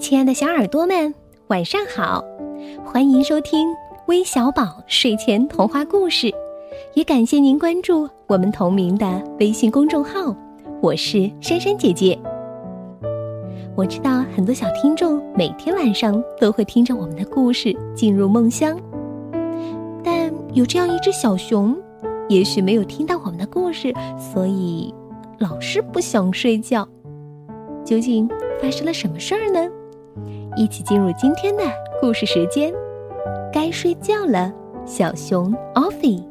亲爱的小耳朵们，晚上好！欢迎收听微小宝睡前童话故事，也感谢您关注我们同名的微信公众号。我是珊珊姐姐。我知道很多小听众每天晚上都会听着我们的故事进入梦乡，但有这样一只小熊，也许没有听到我们的故事，所以老是不想睡觉。究竟发生了什么事儿呢？一起进入今天的故事时间，该睡觉了，小熊奥菲。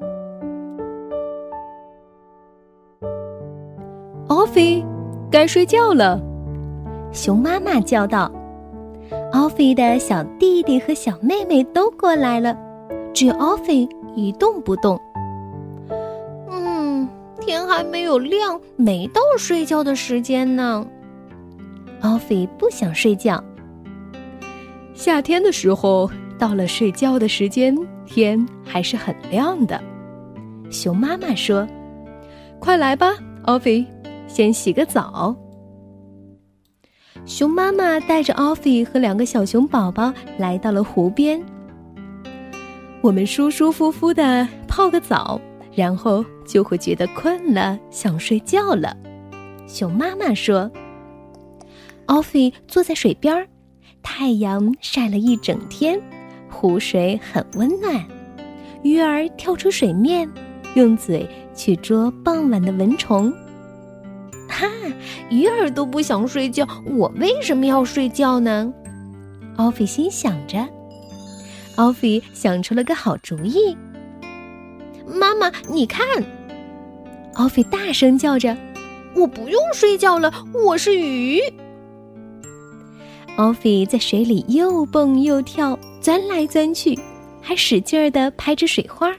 奥菲，该睡觉了，熊妈妈叫道。奥菲的小弟弟和小妹妹都过来了，只有奥菲一动不动。嗯，天还没有亮，没到睡觉的时间呢。奥菲不想睡觉。夏天的时候，到了睡觉的时间，天还是很亮的。熊妈妈说：“快来吧，奥菲，先洗个澡。”熊妈妈带着奥菲和两个小熊宝宝来到了湖边。我们舒舒服服的泡个澡，然后就会觉得困了，想睡觉了。熊妈妈说：“奥菲坐在水边。”太阳晒了一整天，湖水很温暖，鱼儿跳出水面，用嘴去捉傍晚的蚊虫。哈，鱼儿都不想睡觉，我为什么要睡觉呢？奥菲心想着。奥菲想出了个好主意。妈妈，你看！奥菲大声叫着：“我不用睡觉了，我是鱼。”奥菲在水里又蹦又跳，钻来钻去，还使劲儿地拍着水花。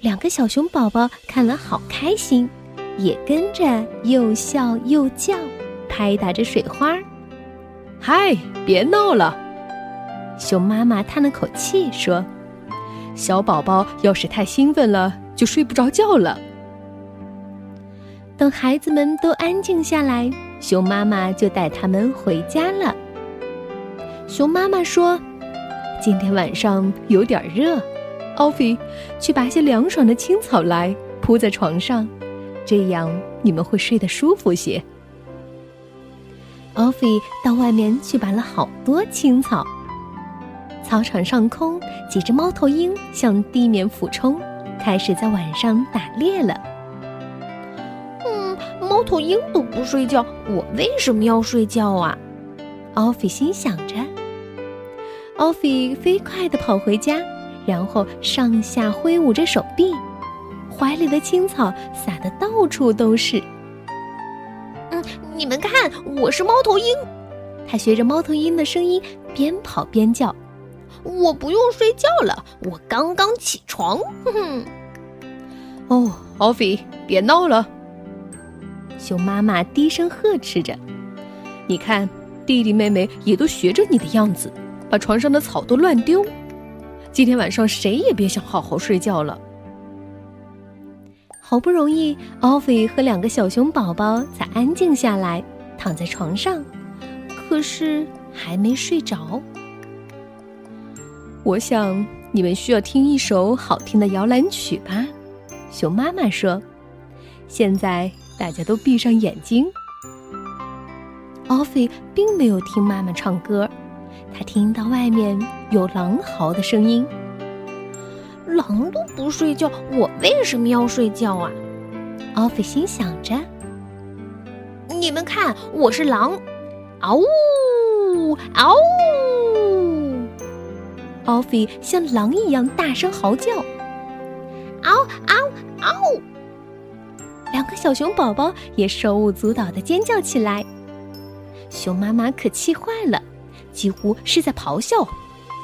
两个小熊宝宝看了好开心，也跟着又笑又叫，拍打着水花。嗨，别闹了！熊妈妈叹了口气说：“小宝宝要是太兴奋了，就睡不着觉了。”等孩子们都安静下来，熊妈妈就带他们回家了。熊妈妈说：“今天晚上有点热，奥菲，去拔些凉爽的青草来铺在床上，这样你们会睡得舒服些。”奥菲到外面去拔了好多青草。操场上空几只猫头鹰向地面俯冲，开始在晚上打猎了。嗯，猫头鹰都不睡觉，我为什么要睡觉啊？奥菲心想着。奥菲飞快地跑回家，然后上下挥舞着手臂，怀里的青草撒得到处都是。嗯，你们看，我是猫头鹰。他学着猫头鹰的声音，边跑边叫：“我不用睡觉了，我刚刚起床。”哼哼。哦，奥菲，别闹了。熊妈妈低声呵斥着：“你看，弟弟妹妹也都学着你的样子。”把床上的草都乱丢，今天晚上谁也别想好好睡觉了。好不容易，奥菲和两个小熊宝宝才安静下来，躺在床上，可是还没睡着。我想你们需要听一首好听的摇篮曲吧？熊妈妈说：“现在大家都闭上眼睛。”奥菲并没有听妈妈唱歌。他听到外面有狼嚎的声音。狼都不睡觉，我为什么要睡觉啊？奥菲心想着。你们看，我是狼，嗷呜，嗷呜！奥菲像狼一样大声嚎叫，嗷嗷嗷！两个小熊宝宝也手舞足蹈的尖叫起来。熊妈妈可气坏了。几乎是在咆哮。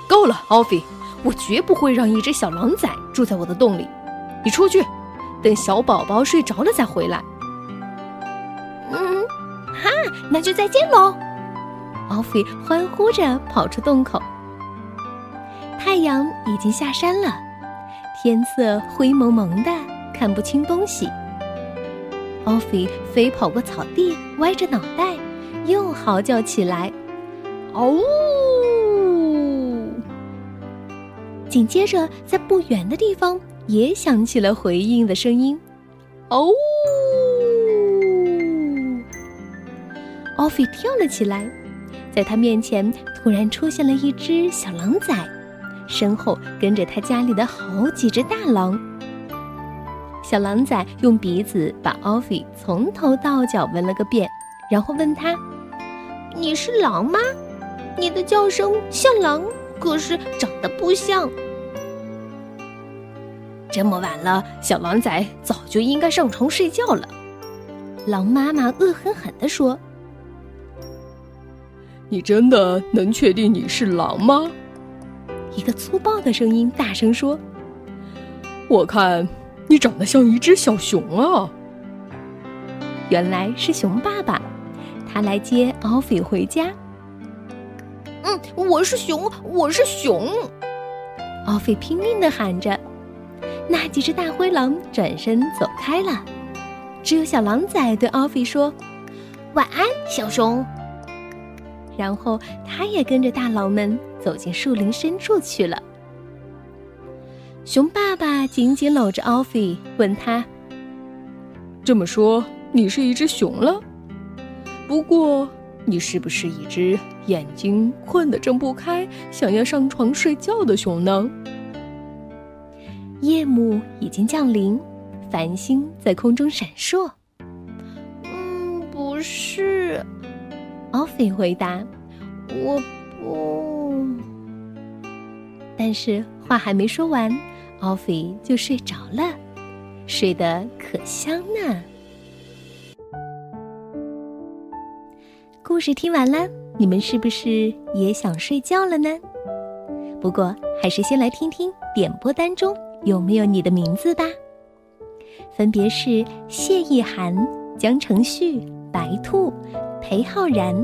够了，奥菲，我绝不会让一只小狼崽住在我的洞里。你出去，等小宝宝睡着了再回来。嗯，哈，那就再见喽！奥菲欢呼着跑出洞口。太阳已经下山了，天色灰蒙蒙的，看不清东西。奥菲飞跑过草地，歪着脑袋，又嚎叫起来。哦！紧接着，在不远的地方也响起了回应的声音，哦！奥菲跳了起来，在他面前突然出现了一只小狼崽，身后跟着他家里的好几只大狼。小狼崽用鼻子把奥菲从头到脚闻了个遍，然后问他：“你是狼吗？你的叫声像狼，可是长得不像。”这么晚了，小狼崽早就应该上床睡觉了。狼妈妈恶狠狠地说：“你真的能确定你是狼吗？”一个粗暴的声音大声说：“我看。”你长得像一只小熊啊！原来是熊爸爸，他来接奥菲回家。嗯，我是熊，我是熊！奥菲拼命的喊着。那几只大灰狼转身走开了，只有小狼崽对奥菲说：“晚安，小熊。”然后他也跟着大佬们走进树林深处去了。熊爸爸紧紧搂着奥菲，问他：“这么说，你是一只熊了？不过，你是不是一只眼睛困得睁不开、想要上床睡觉的熊呢？”夜幕已经降临，繁星在空中闪烁。嗯，不是，奥菲回答：“我不。”但是话还没说完。奥菲就睡着了，睡得可香呢。故事听完了，你们是不是也想睡觉了呢？不过还是先来听听点播单中有没有你的名字吧。分别是谢意涵、江承旭、白兔、裴浩然、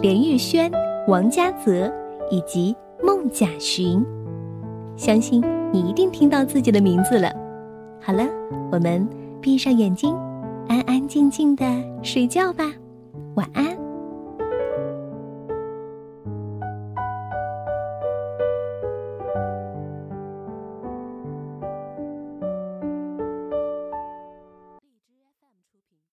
连玉轩、王嘉泽以及孟甲寻。相信你一定听到自己的名字了。好了，我们闭上眼睛，安安静静的睡觉吧。晚安。